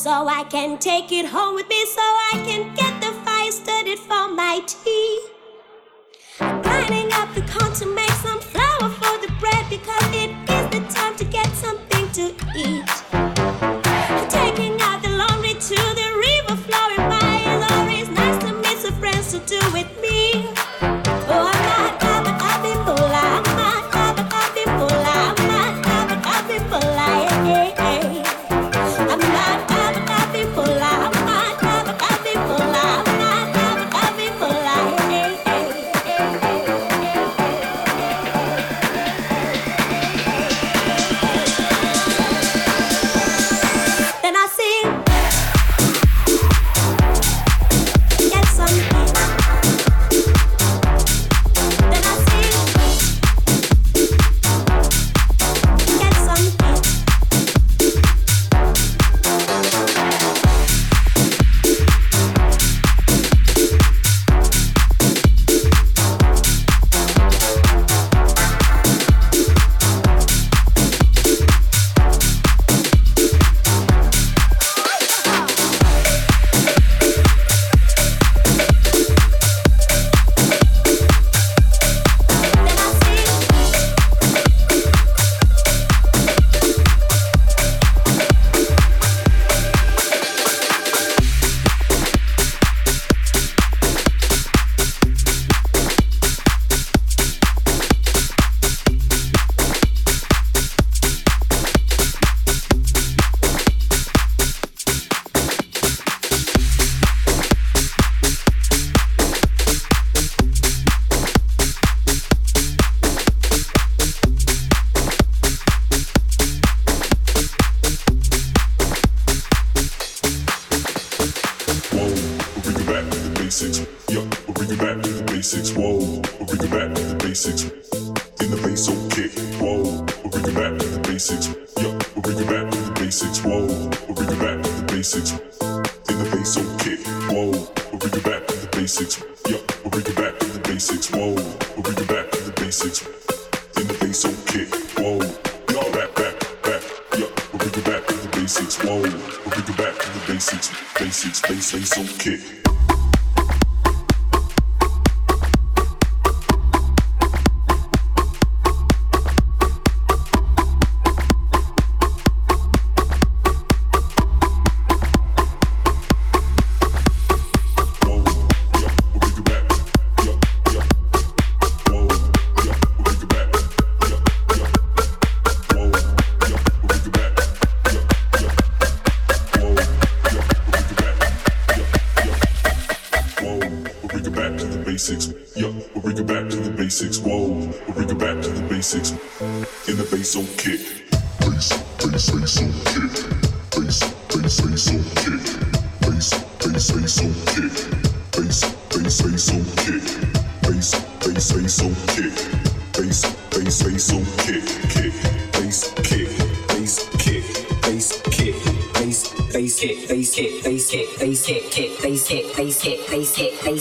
so I can take it home. basics. Yeah, we bring it back to the basics. Whoa, we bring it back to the basics. In the bass, okay. Whoa, we bring it back to the basics. Yeah, we bring it back to the basics. Whoa, we bring it back to the basics. In the bass, okay. Whoa, we bring it back to the basics. Yeah, we bring it back to the basics. Whoa, we bring it back to the basics. In the bass, okay.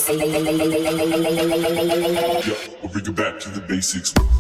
Bass, Yeah, we'll bring it back to the basics.